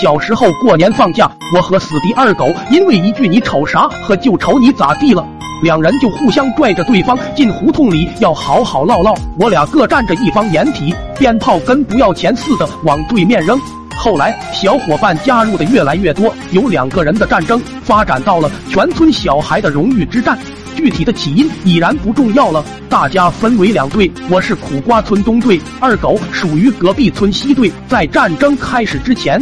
小时候过年放假，我和死敌二狗因为一句“你瞅啥”和“就瞅你咋地了”，两人就互相拽着对方进胡同里，要好好唠唠。我俩各占着一方掩体，鞭炮跟不要钱似的往对面扔。后来小伙伴加入的越来越多，有两个人的战争发展到了全村小孩的荣誉之战。具体的起因已然不重要了，大家分为两队，我是苦瓜村东队，二狗属于隔壁村西队。在战争开始之前。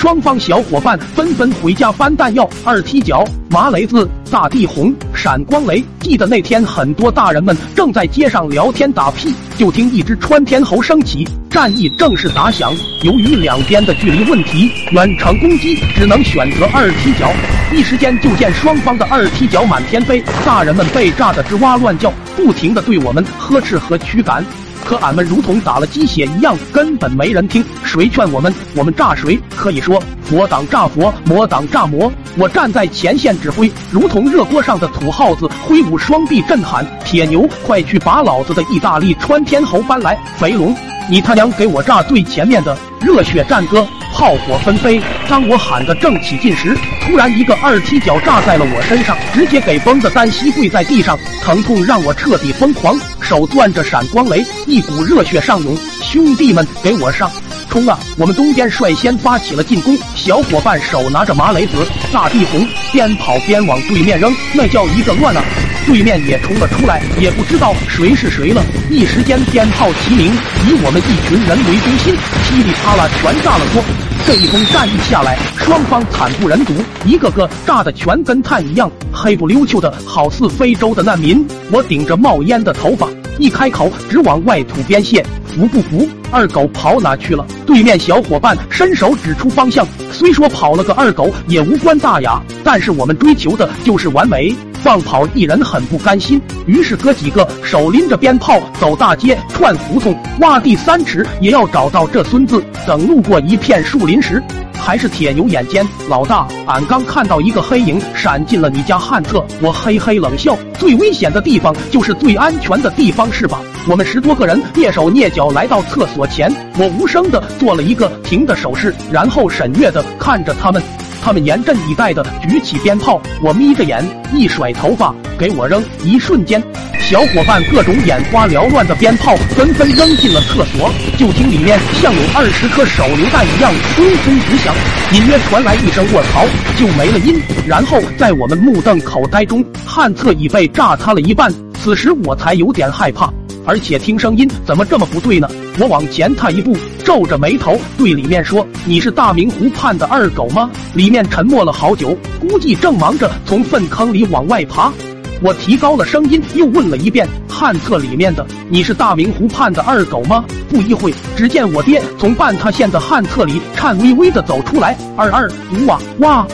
双方小伙伴纷纷回家搬弹药，二踢脚、麻雷子、大地红、闪光雷。记得那天，很多大人们正在街上聊天打屁，就听一只穿天猴升起，战役正式打响。由于两边的距离问题，远程攻击只能选择二踢脚。一时间，就见双方的二踢脚满天飞，大人们被炸得吱哇乱叫，不停的对我们呵斥和驱赶。可俺们如同打了鸡血一样，根本没人听。谁劝我们，我们炸谁。可以说佛挡炸佛，魔挡炸魔。我站在前线指挥，如同热锅上的土耗子，挥舞双臂震喊：“铁牛，快去把老子的意大利穿天猴搬来！”肥龙，你他娘给我炸最前面的！热血战歌。炮火纷飞，当我喊得正起劲时，突然一个二踢脚炸在了我身上，直接给崩的单膝跪在地上，疼痛让我彻底疯狂，手攥着闪光雷，一股热血上涌，兄弟们给我上，冲啊！我们东边率先发起了进攻，小伙伴手拿着麻雷子、大地红，边跑边往对面扔，那叫一个乱啊！对面也冲了出来，也不知道谁是谁了，一时间鞭炮齐鸣，以我们一群人为中心，噼里啪啦全炸了锅。这一通战役下来，双方惨不忍睹，一个个炸的全跟炭一样，黑不溜秋的，好似非洲的难民。我顶着冒烟的头发，一开口直往外吐边泄，服不服？二狗跑哪去了？对面小伙伴伸手指出方向，虽说跑了个二狗也无关大雅，但是我们追求的就是完美。放跑一人很不甘心，于是哥几个手拎着鞭炮走大街串胡同，挖地三尺也要找到这孙子。等路过一片树林时，还是铁牛眼尖。老大，俺刚看到一个黑影闪进了你家旱厕。我嘿嘿冷笑，最危险的地方就是最安全的地方，是吧？我们十多个人蹑手蹑脚来到厕所前，我无声的做了一个停的手势，然后审阅的看着他们。他们严阵以待的举起鞭炮，我眯着眼，一甩头发，给我扔。一瞬间，小伙伴各种眼花缭乱的鞭炮纷纷扔进了厕所，就听里面像有二十颗手榴弹一样轰轰直响，隐约传来一声“卧槽”，就没了音。然后在我们目瞪口呆中，旱厕已被炸塌了一半。此时我才有点害怕。而且听声音怎么这么不对呢？我往前踏一步，皱着眉头对里面说：“你是大明湖畔的二狗吗？”里面沉默了好久，估计正忙着从粪坑里往外爬。我提高了声音又问了一遍：“旱厕里面的，你是大明湖畔的二狗吗？”不一会，只见我爹从半塌陷的旱厕里颤巍巍的走出来：“二二五哇哇！”